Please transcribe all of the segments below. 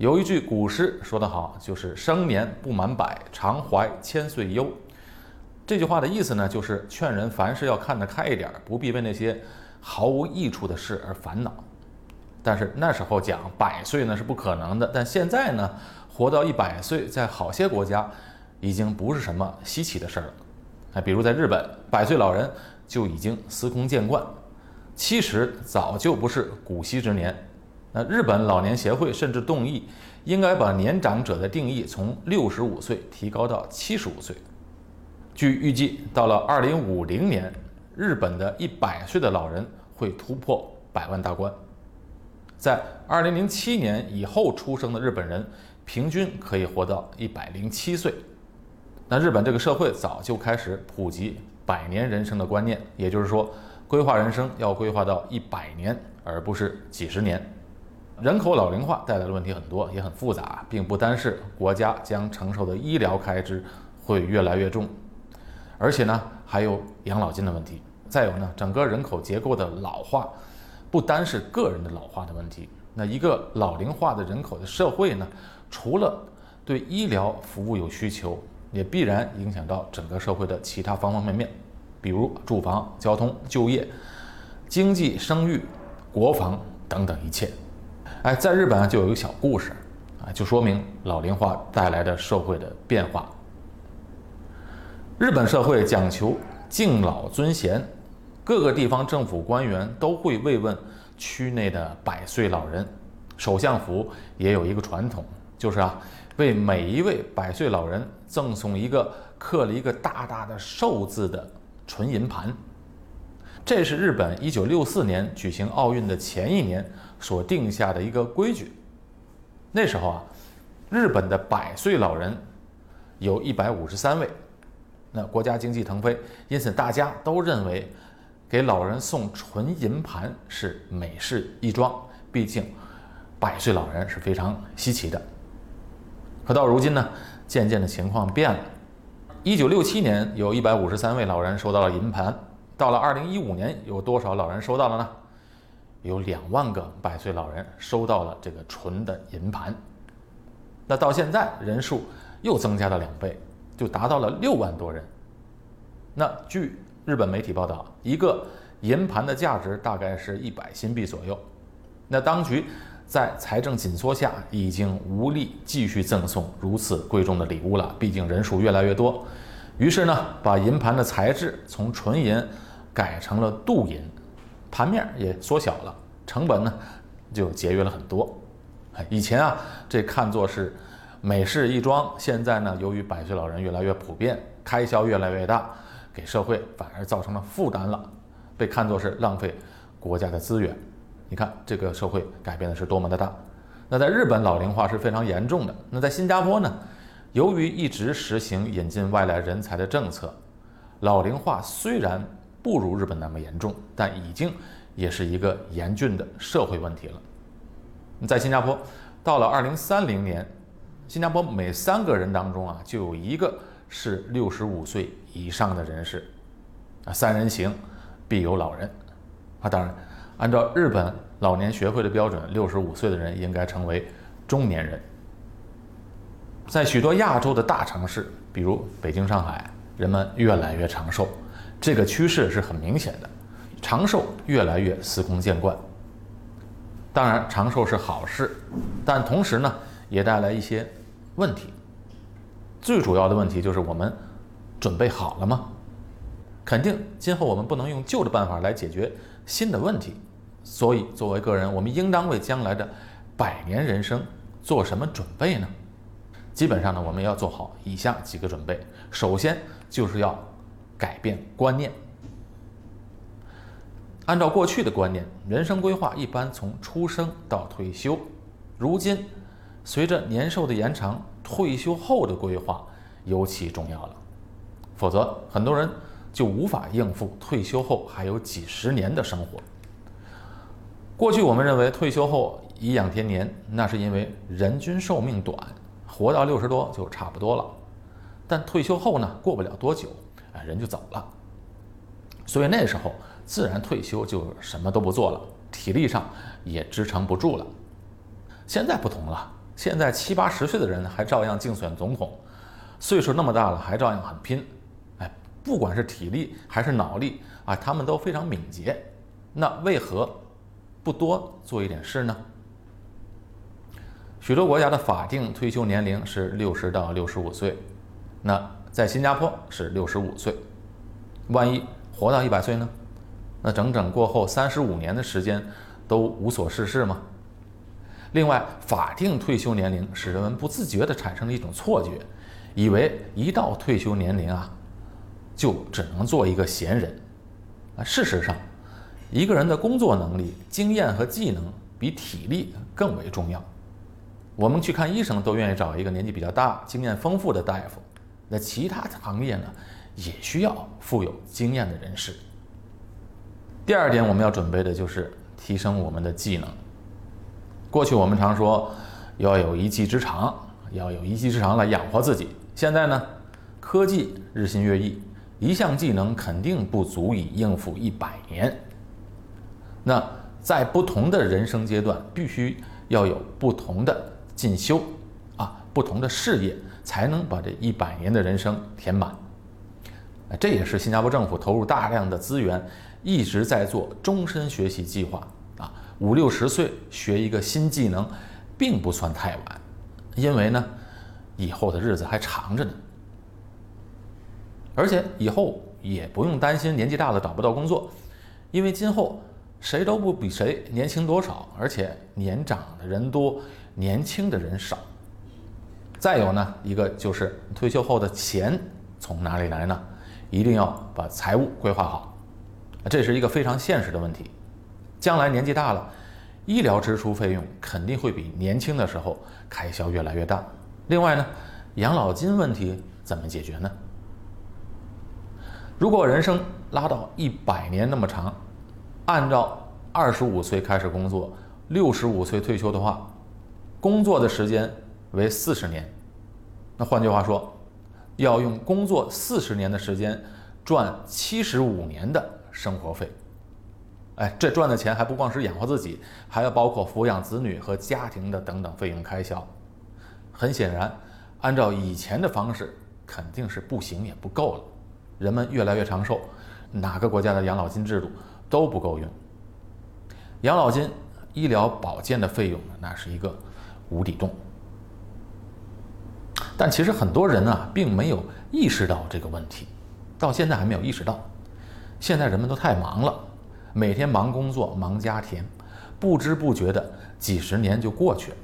有一句古诗说得好，就是“生年不满百，常怀千岁忧”。这句话的意思呢，就是劝人凡事要看得开一点，不必为那些毫无益处的事而烦恼。但是那时候讲百岁呢是不可能的，但现在呢，活到一百岁，在好些国家已经不是什么稀奇的事儿了。哎，比如在日本，百岁老人就已经司空见惯，七十早就不是古稀之年。那日本老年协会甚至动议，应该把年长者的定义从六十五岁提高到七十五岁。据预计，到了二零五零年，日本的一百岁的老人会突破百万大关。在二零零七年以后出生的日本人，平均可以活到一百零七岁。那日本这个社会早就开始普及百年人生的观念，也就是说，规划人生要规划到一百年，而不是几十年。人口老龄化带来的问题很多，也很复杂，并不单是国家将承受的医疗开支会越来越重，而且呢，还有养老金的问题。再有呢，整个人口结构的老化，不单是个人的老化的问题。那一个老龄化的人口的社会呢，除了对医疗服务有需求，也必然影响到整个社会的其他方方面面，比如住房、交通、就业、经济、生育、国防等等一切。哎，在日本就有一个小故事，啊，就说明老龄化带来的社会的变化。日本社会讲求敬老尊贤，各个地方政府官员都会慰问区内的百岁老人。首相府也有一个传统，就是啊，为每一位百岁老人赠送一个刻了一个大大的寿字的纯银盘。这是日本一九六四年举行奥运的前一年所定下的一个规矩。那时候啊，日本的百岁老人有一百五十三位，那国家经济腾飞，因此大家都认为给老人送纯银盘是美事一桩。毕竟百岁老人是非常稀奇的。可到如今呢，渐渐的情况变了。一九六七年有一百五十三位老人收到了银盘。到了二零一五年，有多少老人收到了呢？有两万个百岁老人收到了这个纯的银盘。那到现在人数又增加了两倍，就达到了六万多人。那据日本媒体报道，一个银盘的价值大概是一百新币左右。那当局在财政紧缩下，已经无力继续赠送如此贵重的礼物了，毕竟人数越来越多。于是呢，把银盘的材质从纯银。改成了镀银，盘面也缩小了，成本呢就节约了很多。以前啊，这看作是美事一桩，现在呢，由于百岁老人越来越普遍，开销越来越大，给社会反而造成了负担了，被看作是浪费国家的资源。你看这个社会改变的是多么的大。那在日本老龄化是非常严重的。那在新加坡呢，由于一直实行引进外来人才的政策，老龄化虽然。不如日本那么严重，但已经也是一个严峻的社会问题了。在新加坡，到了二零三零年，新加坡每三个人当中啊，就有一个是六十五岁以上的人士。啊，三人行，必有老人。啊，当然，按照日本老年学会的标准，六十五岁的人应该成为中年人。在许多亚洲的大城市，比如北京、上海，人们越来越长寿。这个趋势是很明显的，长寿越来越司空见惯。当然，长寿是好事，但同时呢，也带来一些问题。最主要的问题就是我们准备好了吗？肯定今后我们不能用旧的办法来解决新的问题，所以作为个人，我们应当为将来的百年人生做什么准备呢？基本上呢，我们要做好以下几个准备。首先就是要。改变观念。按照过去的观念，人生规划一般从出生到退休。如今，随着年寿的延长，退休后的规划尤其重要了。否则，很多人就无法应付退休后还有几十年的生活。过去我们认为退休后颐养天年，那是因为人均寿命短，活到六十多就差不多了。但退休后呢，过不了多久。人就走了，所以那时候自然退休就什么都不做了，体力上也支撑不住了。现在不同了，现在七八十岁的人还照样竞选总统，岁数那么大了还照样很拼，哎，不管是体力还是脑力啊，他们都非常敏捷。那为何不多做一点事呢？许多国家的法定退休年龄是六十到六十五岁，那在新加坡是六十五岁。万一活到一百岁呢？那整整过后三十五年的时间都无所事事吗？另外，法定退休年龄使人们不自觉地产生了一种错觉，以为一到退休年龄啊，就只能做一个闲人。啊，事实上，一个人的工作能力、经验和技能比体力更为重要。我们去看医生都愿意找一个年纪比较大、经验丰富的大夫，那其他行业呢，也需要富有经验的人士。第二点，我们要准备的就是提升我们的技能。过去我们常说要有一技之长，要有一技之长来养活自己。现在呢，科技日新月异，一项技能肯定不足以应付一百年。那在不同的人生阶段，必须要有不同的进修啊，不同的事业，才能把这一百年的人生填满。这也是新加坡政府投入大量的资源，一直在做终身学习计划啊。五六十岁学一个新技能，并不算太晚，因为呢，以后的日子还长着呢。而且以后也不用担心年纪大了找不到工作，因为今后谁都不比谁年轻多少，而且年长的人多，年轻的人少。再有呢，一个就是退休后的钱从哪里来呢？一定要把财务规划好，这是一个非常现实的问题。将来年纪大了，医疗支出费用肯定会比年轻的时候开销越来越大。另外呢，养老金问题怎么解决呢？如果人生拉到一百年那么长，按照二十五岁开始工作，六十五岁退休的话，工作的时间为四十年。那换句话说，要用工作四十年的时间赚七十五年的生活费。哎，这赚的钱还不光是养活自己，还要包括抚养子女和家庭的等等费用开销。很显然，按照以前的方式，肯定是不行也不够了。人们越来越长寿，哪个国家的养老金制度都不够用。养老金、医疗保健的费用那是一个无底洞。但其实很多人啊，并没有意识到这个问题，到现在还没有意识到。现在人们都太忙了。每天忙工作忙家庭，不知不觉的几十年就过去了。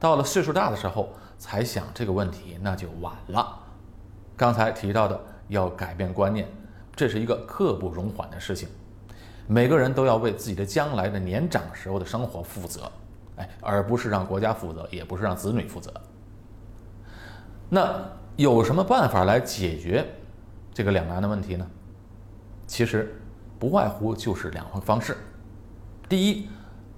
到了岁数大的时候才想这个问题，那就晚了。刚才提到的要改变观念，这是一个刻不容缓的事情。每个人都要为自己的将来的年长时候的生活负责，哎，而不是让国家负责，也不是让子女负责。那有什么办法来解决这个两难的问题呢？其实。不外乎就是两个方式，第一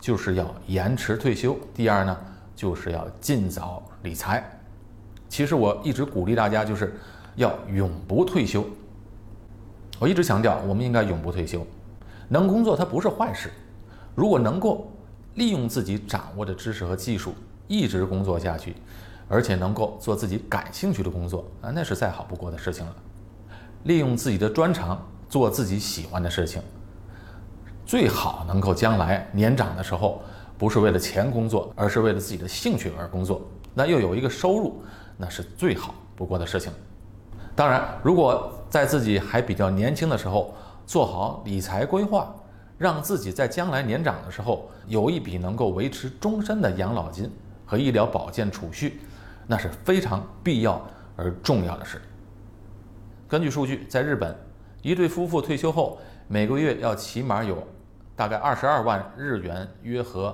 就是要延迟退休，第二呢就是要尽早理财。其实我一直鼓励大家就是要永不退休。我一直强调，我们应该永不退休。能工作它不是坏事，如果能够利用自己掌握的知识和技术一直工作下去，而且能够做自己感兴趣的工作啊，那是再好不过的事情了。利用自己的专长。做自己喜欢的事情，最好能够将来年长的时候，不是为了钱工作，而是为了自己的兴趣而工作，那又有一个收入，那是最好不过的事情。当然，如果在自己还比较年轻的时候做好理财规划，让自己在将来年长的时候有一笔能够维持终身的养老金和医疗保健储蓄，那是非常必要而重要的事。根据数据，在日本。一对夫妇退休后，每个月要起码有大概二十二万日元，约合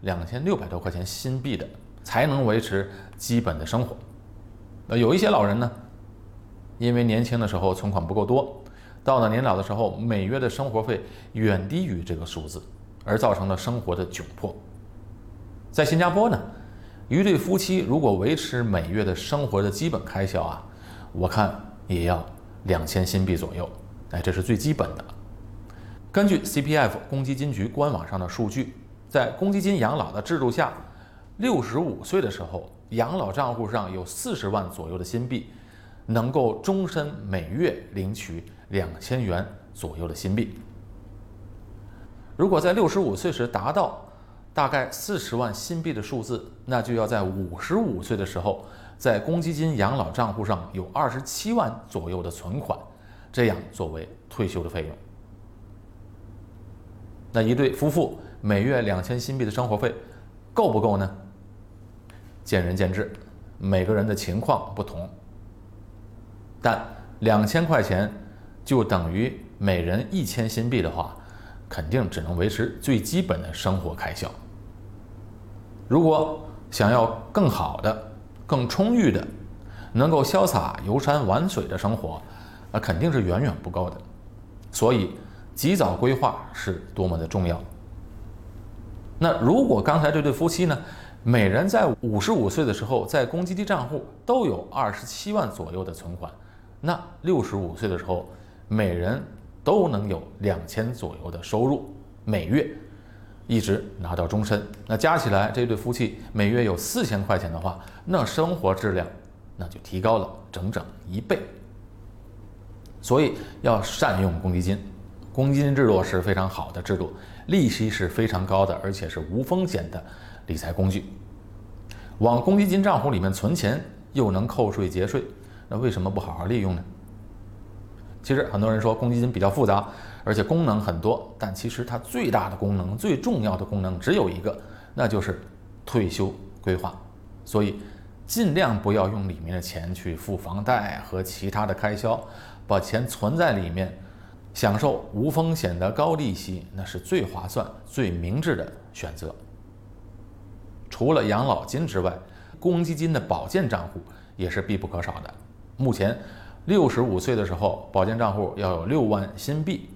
两千六百多块钱新币的，才能维持基本的生活。那有一些老人呢，因为年轻的时候存款不够多，到了年老的时候，每月的生活费远低于这个数字，而造成了生活的窘迫。在新加坡呢，一对夫妻如果维持每月的生活的基本开销啊，我看也要两千新币左右。哎，这是最基本的。根据 CPF 公积金局官网上的数据，在公积金养老的制度下，六十五岁的时候，养老账户上有四十万左右的新币，能够终身每月领取两千元左右的新币。如果在六十五岁时达到大概四十万新币的数字，那就要在五十五岁的时候，在公积金养老账户上有二十七万左右的存款，这样作为退休的费用。那一对夫妇每月两千新币的生活费够不够呢？见仁见智，每个人的情况不同。但两千块钱就等于每人一千新币的话，肯定只能维持最基本的生活开销。如果想要更好的、更充裕的、能够潇洒游山玩水的生活，那肯定是远远不够的。所以，及早规划是多么的重要。那如果刚才这对夫妻呢，每人在五十五岁的时候，在公积金账户都有二十七万左右的存款，那六十五岁的时候，每人都能有两千左右的收入，每月一直拿到终身。那加起来，这对夫妻每月有四千块钱的话，那生活质量那就提高了整整一倍。所以要善用公积金。公积金制度是非常好的制度，利息是非常高的，而且是无风险的理财工具。往公积金账户里面存钱，又能扣税节税，那为什么不好好利用呢？其实很多人说公积金比较复杂，而且功能很多，但其实它最大的功能、最重要的功能只有一个，那就是退休规划。所以尽量不要用里面的钱去付房贷和其他的开销，把钱存在里面。享受无风险的高利息，那是最划算、最明智的选择。除了养老金之外，公积金的保健账户也是必不可少的。目前，六十五岁的时候，保健账户要有六万新币，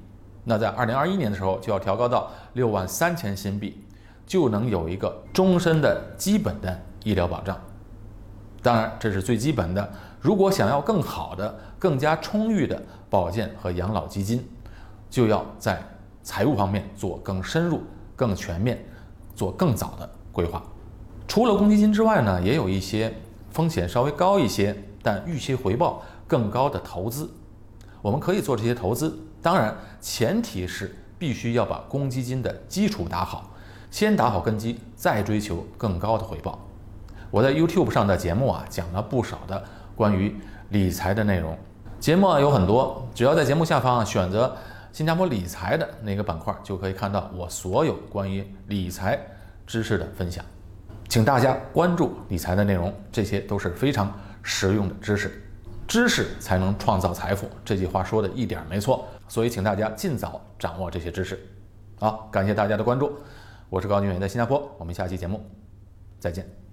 那在二零二一年的时候就要调高到六万三千新币，就能有一个终身的基本的医疗保障。当然，这是最基本的。如果想要更好的、更加充裕的保健和养老基金，就要在财务方面做更深入、更全面、做更早的规划。除了公积金之外呢，也有一些风险稍微高一些，但预期回报更高的投资，我们可以做这些投资。当然，前提是必须要把公积金的基础打好，先打好根基，再追求更高的回报。我在 YouTube 上的节目啊，讲了不少的关于理财的内容。节目啊有很多，只要在节目下方选择新加坡理财的那个板块，就可以看到我所有关于理财知识的分享。请大家关注理财的内容，这些都是非常实用的知识。知识才能创造财富，这句话说的一点没错。所以，请大家尽早掌握这些知识。好，感谢大家的关注，我是高宁远，在新加坡，我们下期节目再见。